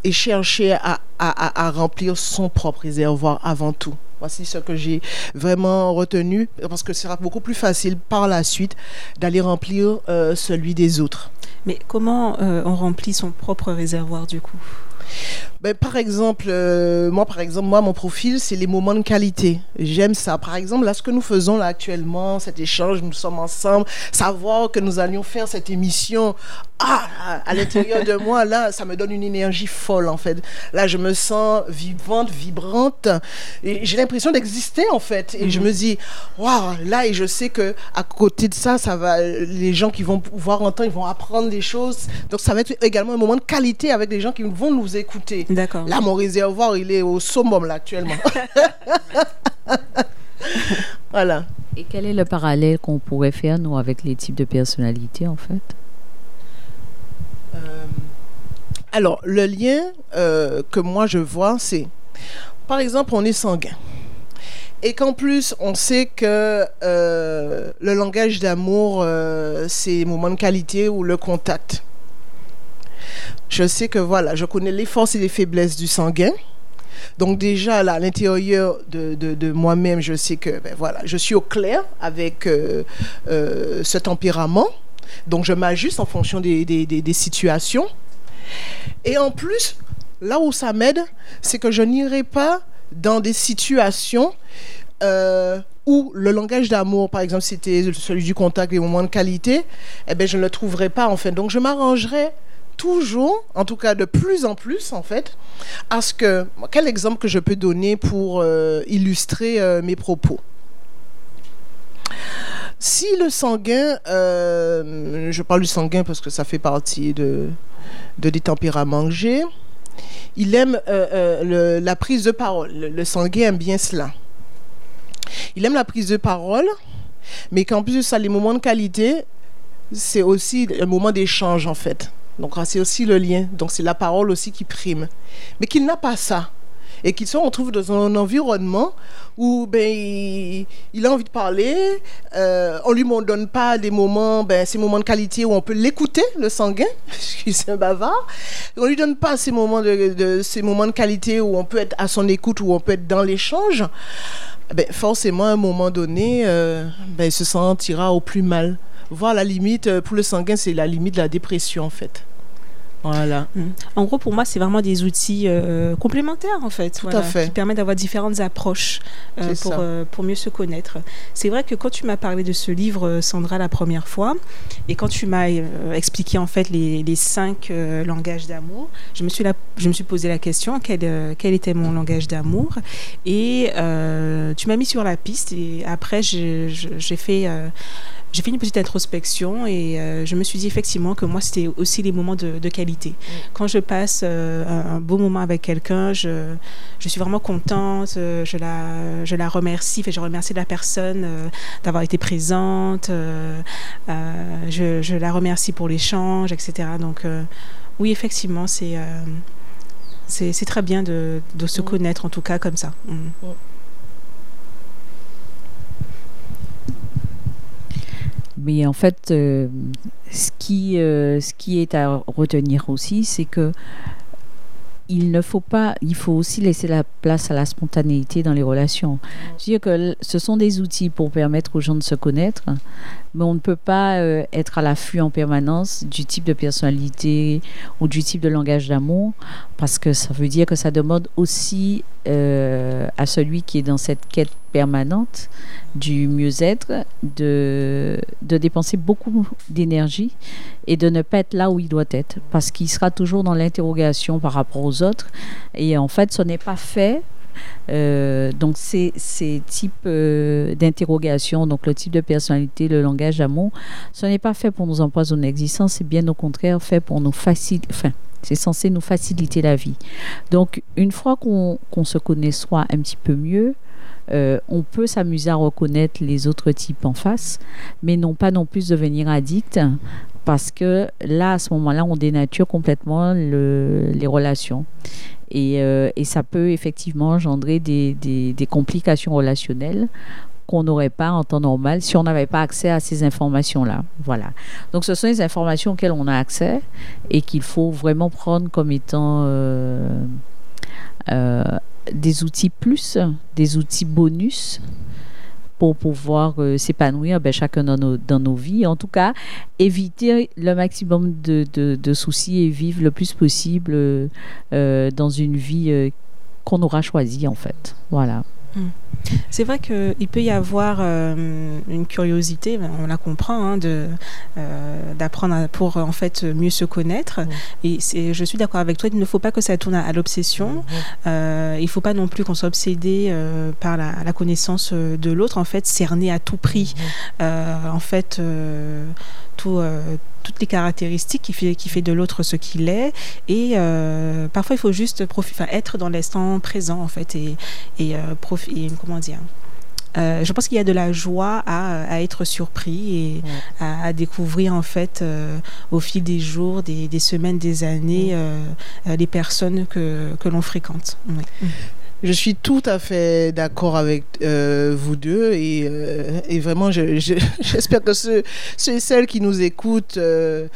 et chercher à, à, remplir son propre réservoir avant tout. Voici ce que j'ai vraiment retenu, parce que ce sera beaucoup plus facile par la suite d'aller remplir euh, celui des autres. Mais comment on remplit son propre réservoir du coup? Ben, par exemple, euh, moi, par exemple, moi, mon profil, c'est les moments de qualité. J'aime ça. Par exemple, là, ce que nous faisons là actuellement, cet échange, nous sommes ensemble, savoir que nous allions faire cette émission, ah, à l'intérieur de moi, là, ça me donne une énergie folle, en fait. Là, je me sens vivante, vibrante, et j'ai l'impression d'exister, en fait. Et je mhm. me dis, waouh, là, et je sais que à côté de ça, ça va, les gens qui vont pouvoir entendre, ils vont apprendre des choses. Donc, ça va être également un moment de qualité avec des gens qui vont nous écouter. D'accord. Là, mon réservoir, il est au summum, là, actuellement. voilà. Et quel est le parallèle qu'on pourrait faire, nous, avec les types de personnalités, en fait? Euh, Alors, le lien euh, que moi, je vois, c'est, par exemple, on est sanguin. Et qu'en plus, on sait que euh, le langage d'amour, c'est moment de qualité ou le contact je sais que voilà, je connais les forces et les faiblesses du sanguin. Donc déjà là, à l'intérieur de, de, moi-même, je sais que ben, voilà, je suis au clair avec euh, euh, ce tempérament. Donc je m'ajuste en fonction des, des, situations. Et en plus, là où ça m'aide, c'est que je n'irai pas dans des situations euh, où le langage d'amour, par exemple, c'était celui du contact, des moments de qualité, eh ben, je ne le trouverai pas en. Donc je m'arrangerai toujours, en tout cas de plus en plus en fait, à ce que, quel exemple que je peux donner pour euh, illustrer euh, mes propos? Si le sanguin, euh, je parle du sanguin parce que ça fait partie de, de des tempéraments que j'ai, il aime la prise de parole. Le, le sanguin aime bien cela. Il aime la prise de parole, mais qu'en plus de ça, les moments de qualité, c'est aussi un moment d'échange en fait. Donc c'est aussi le lien. Donc c'est la parole aussi qui prime. Mais qu'il n'a pas ça. Et qu'il se retrouve dans un environnement où ben, il, a envie de parler, euh, on lui donne pas des moments, ben, ces moments de qualité où on peut l'écouter, le sanguin, c'est un bavard. On lui donne pas ces moments de, ces moments de qualité où on peut être à son écoute, où on peut être dans l'échange. Ben, forcément, à un moment donné, euh, ben, il se sentira au plus mal. Voir la limite, euh, pour le sanguin, c'est la limite de la dépression, en fait. Voilà. Mm. En gros, pour moi, c'est vraiment des outils euh, complémentaires, en fait, Tout à fait. qui permettent d'avoir différentes approches euh, pour, euh, pour mieux se connaître. C'est vrai que quand tu m'as parlé de ce livre, Sandra, la première fois, et quand tu m'as expliqué en fait les, les cinq langages d'amour, je me suis je me suis posé la question quel, quel était mon langage d'amour, et tu m'as mis sur la piste. Et après, j'ai fait j'ai fait une petite introspection et euh, je me suis dit effectivement que moi, c'était aussi les moments de, qualité. Mm. Quand je passe euh, un, beau moment avec quelqu'un, je, je, suis vraiment contente, euh, je la, je la remercie, je remercie la personne d'avoir été présente, je, je, la remercie pour l'échange, etc. Donc, oui, effectivement, c'est c'est très bien de, de se mm. connaître, en tout cas, comme ça. Mm. Mais en fait, euh, ce, qui, euh, ce qui est à retenir aussi, c'est que il ne faut pas, il faut aussi laisser la place à la spontanéité dans les relations. Je veux dire que ce sont des outils pour permettre aux gens de se connaître, mais on ne peut pas euh, être à l'affût en permanence du type de personnalité ou du type de langage d'amour, parce que ça veut dire que ça demande aussi à celui qui est dans cette quête permanente du mieux-être, de, de dépenser beaucoup d'énergie et de ne pas être là où il doit être, parce qu'il sera toujours dans l'interrogation par rapport aux autres. Et en fait, ce n'est pas fait euh, donc, ces, types euh, d'interrogation, donc le type de personnalité, le langage d'amour, ce n'est pas fait pour nous empoisonner l'existence, c'est bien au contraire fait pour nous faciliter. Enfin, c'est censé nous faciliter la vie. Donc, une fois qu'on se connaît soi un petit peu mieux, euh, on peut s'amuser à reconnaître les autres types en face, mais non pas non plus devenir addict, parce que là, à ce moment-là, on dénature complètement les relations. Euh, et, ça peut effectivement engendrer des, complications relationnelles qu'on n'aurait pas en temps normal si on n'avait pas accès à ces informations-là. Voilà. Donc ce sont les informations auxquelles on a accès et qu'il faut vraiment prendre comme étant euh, des outils plus, des outils bonus pour pouvoir euh, s'épanouir ben, chacun dans nos, dans nos vies. En tout cas, éviter le maximum de, soucis et vivre le plus possible euh, dans une vie euh, qu'on aura choisie, en fait. Voilà. Hmm. C'est vrai qu'il peut y avoir euh, une curiosité, on la comprend, hein, euh, d'apprendre pour en fait mieux se connaître. Et je suis d'accord avec toi, il ne faut pas que ça tourne à, l'obsession. Euh, il ne faut pas non plus qu'on soit obsédé par la, la, connaissance de l'autre, en fait, cerner à tout prix. en fait, tout toutes les caractéristiques qui fait, qui fait de l'autre ce qu'il est. Et euh, parfois, il faut juste être dans l'instant présent, en fait, et, et, euh, comment dire euh, je pense qu'il y a de la joie à, à être surpris et à, découvrir en fait au fil des jours, des, des semaines, des années, les personnes que, que l'on fréquente. Je suis tout à fait d'accord avec euh, vous deux et, euh, vraiment j'espère que ceux, et celles qui nous écoutent euh,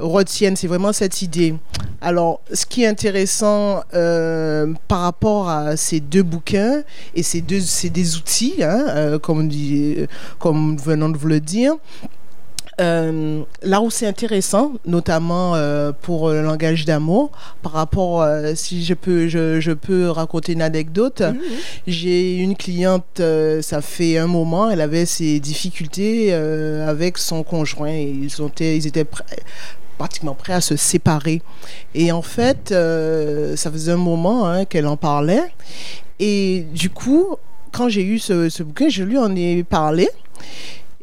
retiennent, c'est vraiment cette idée. Alors, ce qui est intéressant par rapport à ces deux bouquins et ces deux, des outils, hein, comme, dit, comme venons de vous le dire, euh, là où c'est intéressant, notamment euh, pour le langage d'amour, par rapport, euh, si je peux, je, je, peux raconter une anecdote. J'ai une cliente, ça fait un moment, elle avait ses difficultés avec son conjoint. Ils, ont ils étaient pratiquement prêts à se séparer. Et en fait, ça faisait un moment hein, qu'elle en parlait. Et du coup, quand j'ai eu ce, ce bouquin, je lui en ai parlé.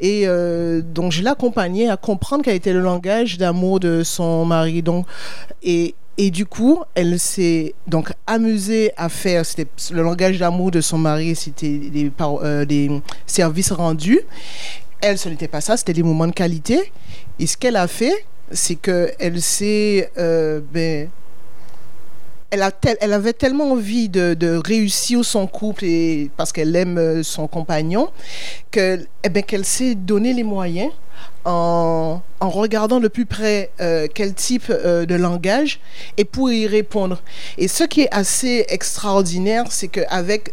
Et euh, donc, je l'accompagnais à comprendre quel était le langage d'amour de son mari. Donc, et Et du coup, elle s'est donc amusée à faire, le langage d'amour de son mari, c'était des, euh, des services rendus. Elle, ce n'était pas ça, c'était des moments de qualité. Et ce qu'elle a fait, c'est qu'elle s'est euh, ben, elle, avait tellement envie de, réussir son couple et parce qu'elle aime euh, son compagnon que, eh ben, qu'elle s'est donné les moyens en, regardant de plus près euh, quel type euh, de langage et pour y répondre. Et ce qui est assez extraordinaire, c'est qu'avec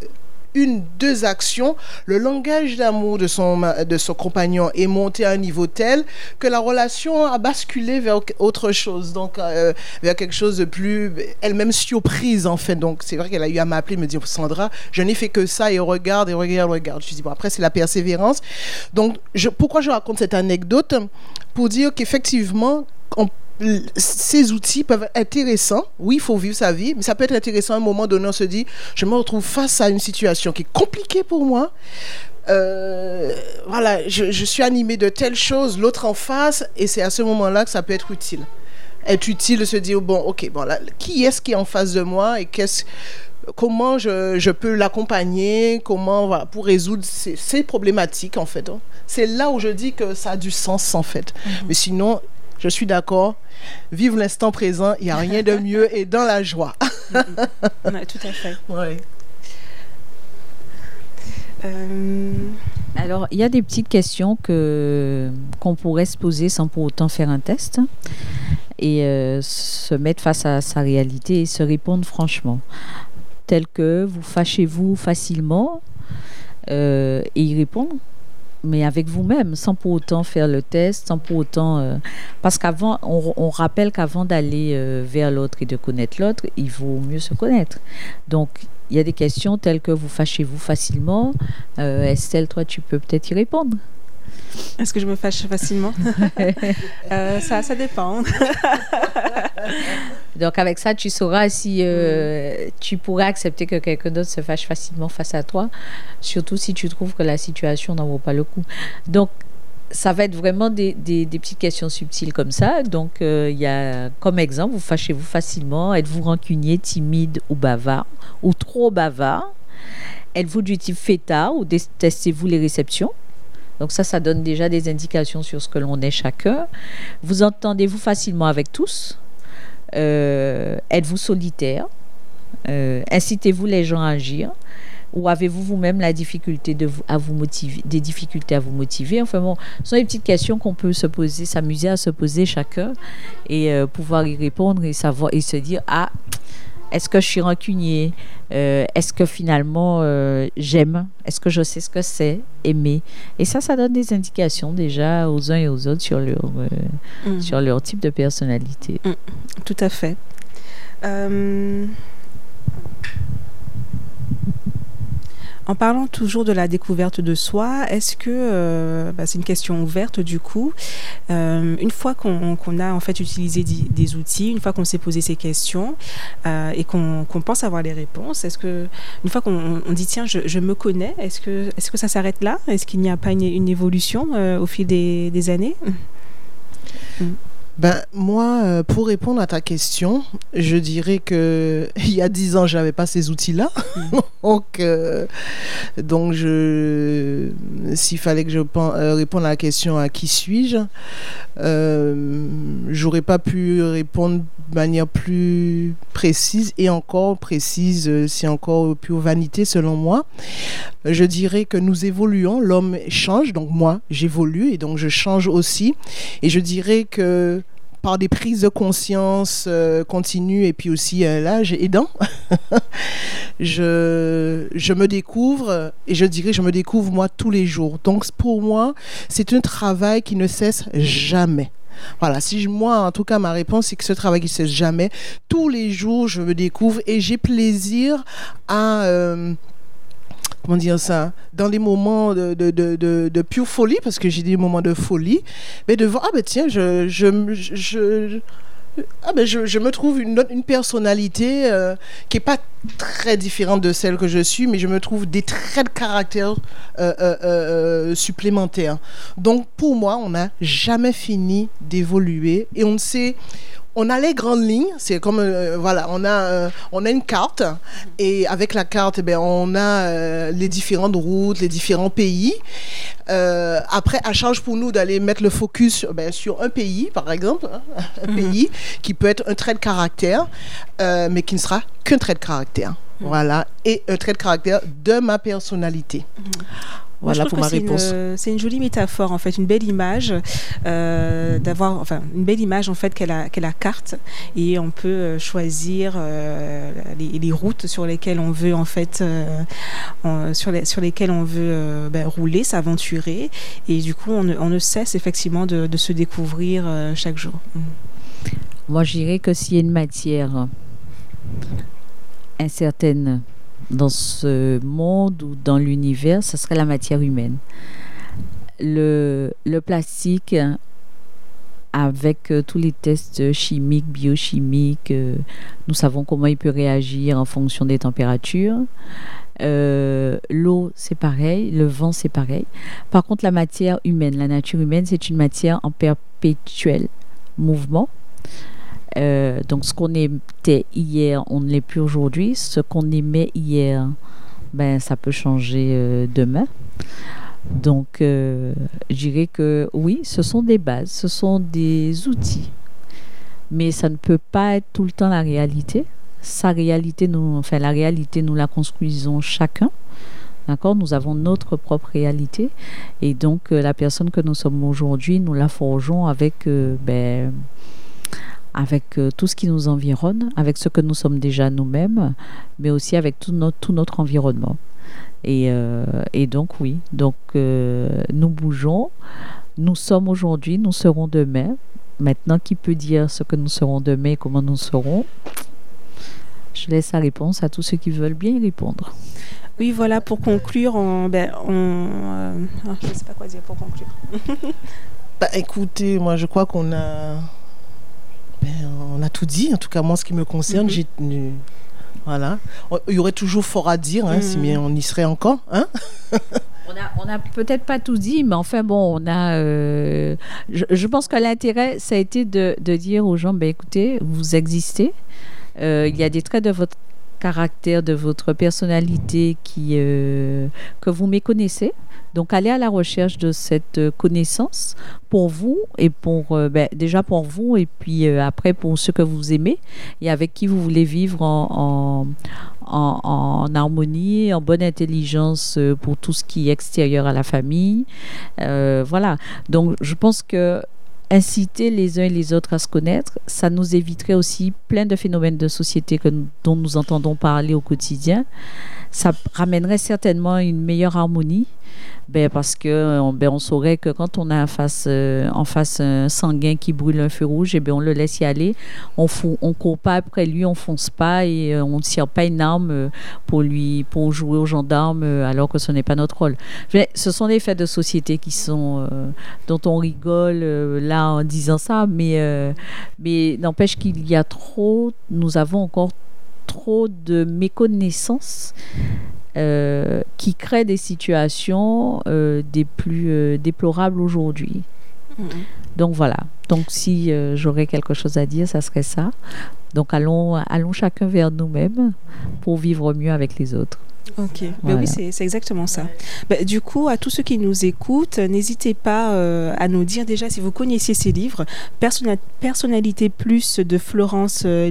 une, deux actions, le langage d'amour de son, de son compagnon est monté à un niveau tel que la relation a basculé vers autre chose, donc euh, vers quelque chose de plus, elle-même surprise en fait. Donc c'est vrai qu'elle a eu à m'appeler, me dire Sandra, je n'ai fait que ça et regarde et regarde, regarde. Je dis bon après c'est la persévérance. Donc pourquoi je raconte cette anecdote? Pour dire qu'effectivement on ces outils peuvent être intéressants. Oui, il faut vivre sa vie, mais ça peut être intéressant à un moment donné, on se dit, je me retrouve face à une situation qui est compliquée pour moi. Euh, voilà, je, suis animé de telle chose, l'autre en face, et c'est à ce moment-là que ça peut être utile. Être utile de se dire, bon, ok, bon, là, qui est-ce qui est en face de moi et qu'est-ce comment je, je peux l'accompagner, comment voilà, pour résoudre ces, ces problématiques en fait. Hein. C'est là où je dis que ça a du sens en fait. Mm-hmm. Mais sinon, je suis d'accord. Vivre l'instant présent, il n'y a rien de mieux et dans la joie. Tout à fait. Euh, Alors, il y a des petites questions que qu'on pourrait se poser sans pour autant faire un test et euh, se mettre face à sa réalité et se répondre franchement. Tel que vous fâchez-vous facilement euh, et y répondre mais avec vous-même, sans pour autant faire le test, sans pour autant... Euh, parce qu'avant, on, rappelle qu'avant d'aller euh, vers l'autre et de connaître l'autre, il vaut mieux se connaître. Donc, il y a des questions telles que vous fâchez-vous facilement. Euh, Estelle, toi, tu peux peut-être y répondre? Est-ce que je me fâche facilement? Ça, ça dépend. Donc avec ça, tu sauras si euh, tu pourrais accepter que quelqu'un d'autre se fâche facilement face à toi, surtout si tu trouves que la situation n'en vaut pas le coup. Donc ça va être vraiment des, des, petites questions subtiles comme ça. Donc, euh, il y a comme exemple, vous fâchez-vous facilement Êtes-vous rancunier, timide ou bavard Ou trop bavard? Êtes-vous du type fêtard ou détestez-vous les réceptions? Donc ça, ça donne déjà des indications sur ce que l'on est chacun. Vous entendez-vous facilement avec tous? Êtes-vous solitaire? Euh, Incitez-vous les gens à agir? Ou avez-vous vous-même la difficulté à vous motiver, des difficultés à vous motiver? Enfin bon, ce sont des petites questions qu'on peut se poser, s'amuser à se poser chacun et euh, pouvoir y répondre et savoir et se dire ah est-ce que je suis rancunier? Euh, Est-ce que finalement euh, j'aime? Est-ce que je sais ce que c'est aimer? Et ça, ça donne des indications déjà aux uns et aux autres sur leur, euh, mm. sur leur type de personnalité. Mm. Tout à fait. En parlant toujours de la découverte de soi, est-ce que, euh, bah, c'est une question ouverte du coup, euh, une fois qu'on a en fait utilisé des outils, une fois qu'on s'est posé ces questions euh, et qu'on pense avoir les réponses, est-ce que, une fois qu'on dit tiens, je, me connais, est-ce que, est -ce que ça s'arrête là? Est-ce qu'il n'y a pas une, évolution au fil des, années? Ben, moi, euh, pour répondre à ta question, je dirais que il y a dix ans, je n'avais pas ces outils-là. Mm. donc, euh, donc je, s'il fallait que je euh, réponde à la question à qui suis-je, j'aurais pas pu répondre de manière plus précise et encore précise, c'est encore pure vanité selon moi. Je dirais que nous évoluons, l'homme change, donc moi j'évolue et donc je change aussi. Et je dirais que par des prises de conscience euh, continues et puis aussi euh, l'âge aidant, je, je me découvre et je dirais je me découvre moi tous les jours. Donc pour moi, c'est un travail qui ne cesse jamais. Voilà, si moi, en tout cas, ma réponse, c'est que ce travail qui ne cesse jamais. Tous les jours, je me découvre et j'ai plaisir à... Euh, comment dire ça, dans les moments de, pure folie, parce que j'ai des moments de folie, mais de voir, ah ben tiens, je, je, ah ben je, me trouve une, une personnalité euh, qui n'est pas très différente de celle que je suis, mais je me trouve des traits de caractère euh, euh, supplémentaires. Donc pour moi, on n'a jamais fini d'évoluer et on ne sait on a les grandes lignes, c'est comme euh, voilà, on a euh, on a une carte et avec la carte, eh ben on a euh, les différentes routes, les différents pays. après, à charge pour nous d'aller mettre le focus ben, sur un pays, par exemple, hein, un mhm. pays qui peut être un trait de caractère, mais qui ne sera qu'un trait de caractère. Mhm. Voilà, et un trait de caractère de ma personnalité. Mhm. Voilà pour ma réponse. C'est une, jolie métaphore en fait, une belle image euh, d'avoir, enfin une belle image en fait qu'elle la, la carte et on peut euh, choisir euh, les, routes sur lesquelles on veut en fait, sur, les, sur lesquelles on veut ben, rouler, s'aventurer et du coup on, ne cesse effectivement de, de se découvrir chaque jour. Mm. Moi je dirais que s'il y a une matière incertaine dans ce monde ou dans l'univers, ce serait la matière humaine. Le, plastique, avec euh, tous les tests chimiques, biochimiques, euh, nous savons comment il peut réagir en fonction des températures. Euh, l'eau, c'est pareil, le vent, c'est pareil. Par contre, la matière humaine, la nature humaine, c'est une matière en perpétuel mouvement. Euh, donc, ce qu'on était hier, on ne l'est plus aujourd'hui. Ce qu'on aimait hier, ben, ça peut changer euh, demain. Donc, euh, je dirais que oui, ce sont des bases, ce sont des outils. Mais ça ne peut pas être tout le temps la réalité. Sa réalité, nous, enfin, la réalité, nous la construisons chacun. D'accord? Nous avons notre propre réalité. Et donc, la personne que nous sommes aujourd'hui, nous la forgeons avec ben, avec euh, tout ce qui nous environne, avec ce que nous sommes déjà nous-mêmes, mais aussi avec tout notre, tout notre environnement. Et, euh, et, donc oui, donc euh, nous bougeons, nous sommes aujourd'hui, nous serons demain. Maintenant, qui peut dire ce que nous serons demain et comment nous serons? Je laisse la réponse à tous ceux qui veulent bien y répondre. Oui, voilà, pour conclure, on, ben, on ah, je ne sais pas quoi dire pour conclure. bah, écoutez, moi je crois qu'on a ben, on a tout dit. En tout cas, moi, ce qui me concerne, mhm. j'ai voilà. Il y aurait toujours fort à dire, hein, si mhm. on y serait encore. Hein on n'a peut-être pas tout dit, mais enfin bon, on a. Euh, je, pense que l'intérêt, ça a été de, dire aux gens, ben écoutez, vous existez. Euh, il y a des traits de votre caractère, de votre personnalité qui, euh, que vous méconnaissez. Donc, allez à la recherche de cette euh, connaissance pour vous et pour, euh, ben, déjà pour vous et puis après pour ceux que vous aimez et avec qui vous voulez vivre en, en, en, harmonie, en bonne intelligence pour tout ce qui est extérieur à la famille. voilà. Donc, je pense que inciter les uns et les autres à se connaître, ça nous éviterait aussi plein de phénomènes de société dont nous entendons parler au quotidien. Ça ramènerait certainement une meilleure harmonie ben, parce que on, ben, on saurait que quand on a en face, euh, en face un sanguin qui brûle un feu rouge, et eh ben, on le laisse y aller. On ne court pas après lui, on fonce pas et euh, on ne tire pas une arme euh, pour lui pour jouer aux gendarmes alors que ce n'est pas notre rôle. ce sont des faits de société qui sont dont on rigole là en disant ça, mais mais n'empêche qu'il y a trop, nous avons encore trop de méconnaissance euh, qui crée des situations euh, des plus euh, déplorables aujourd'hui. Mm-hmm. Donc voilà. Donc si j'aurais quelque chose à dire, ça serait ça. Donc allons, allons chacun vers nous-mêmes pour vivre mieux avec les autres. Ok, ben oui, c'est exactement ça. Ben, du coup, à tous ceux qui nous écoutent, n'hésitez pas euh, à nous dire déjà si vous connaissiez ces livres. Personnalité plus de Florence euh,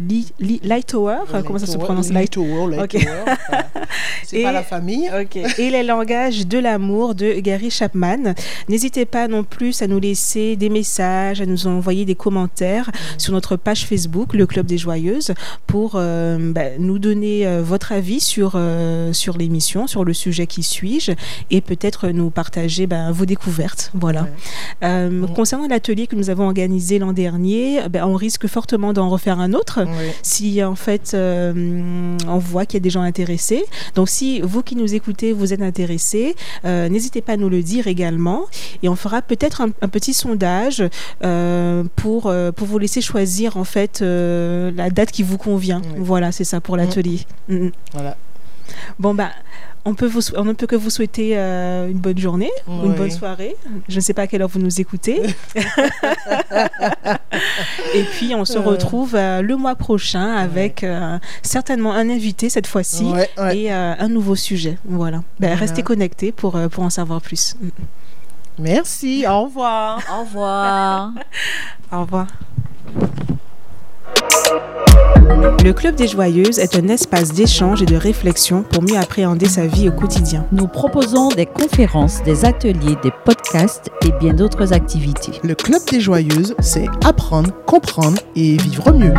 Lightower, comment ça se prononce? Lightower, c'est pas la famille. Et les langages de l'amour de Gary Chapman. N'hésitez pas non plus à nous laisser des messages, à nous envoyer des commentaires mm. sur notre page Facebook, le Club des Joyeuses, pour euh, ben, nous donner votre avis sur sur l'émission, sur le sujet qui suis-je, et peut-être nous partager ben, vos découvertes. Voilà. Euh, concernant l'atelier que nous avons organisé l'an dernier, ben, on risque fortement d'en refaire un autre si en fait euh, on voit qu'il y a des gens intéressés. Donc si vous qui nous écoutez, vous êtes intéressés, euh, n'hésitez pas à nous le dire également, et on fera peut-être un, petit sondage pour pour vous laisser choisir en fait la date qui vous convient. Voilà, c'est ça pour l'atelier. Mm, mm. Voilà. Bon, ben, on, peut vous, on ne peut que vous souhaiter euh, une bonne journée, une bonne soirée. Je ne sais pas à quelle heure vous nous écoutez. Et puis, on se Euh. retrouve euh, le mois prochain avec euh, certainement un invité cette fois-ci. Ouais, ouais. Et euh, un nouveau sujet. Voilà. Ben, Voilà. Restez connectés pour, euh, pour en savoir plus. Merci, au revoir. Au revoir. Au revoir. Le Club des Joyeuses est un espace d'échange et de réflexion pour mieux appréhender sa vie au quotidien. Nous proposons des conférences, des ateliers, des podcasts et bien d'autres activités. Le Club des Joyeuses, c'est apprendre, comprendre et vivre mieux.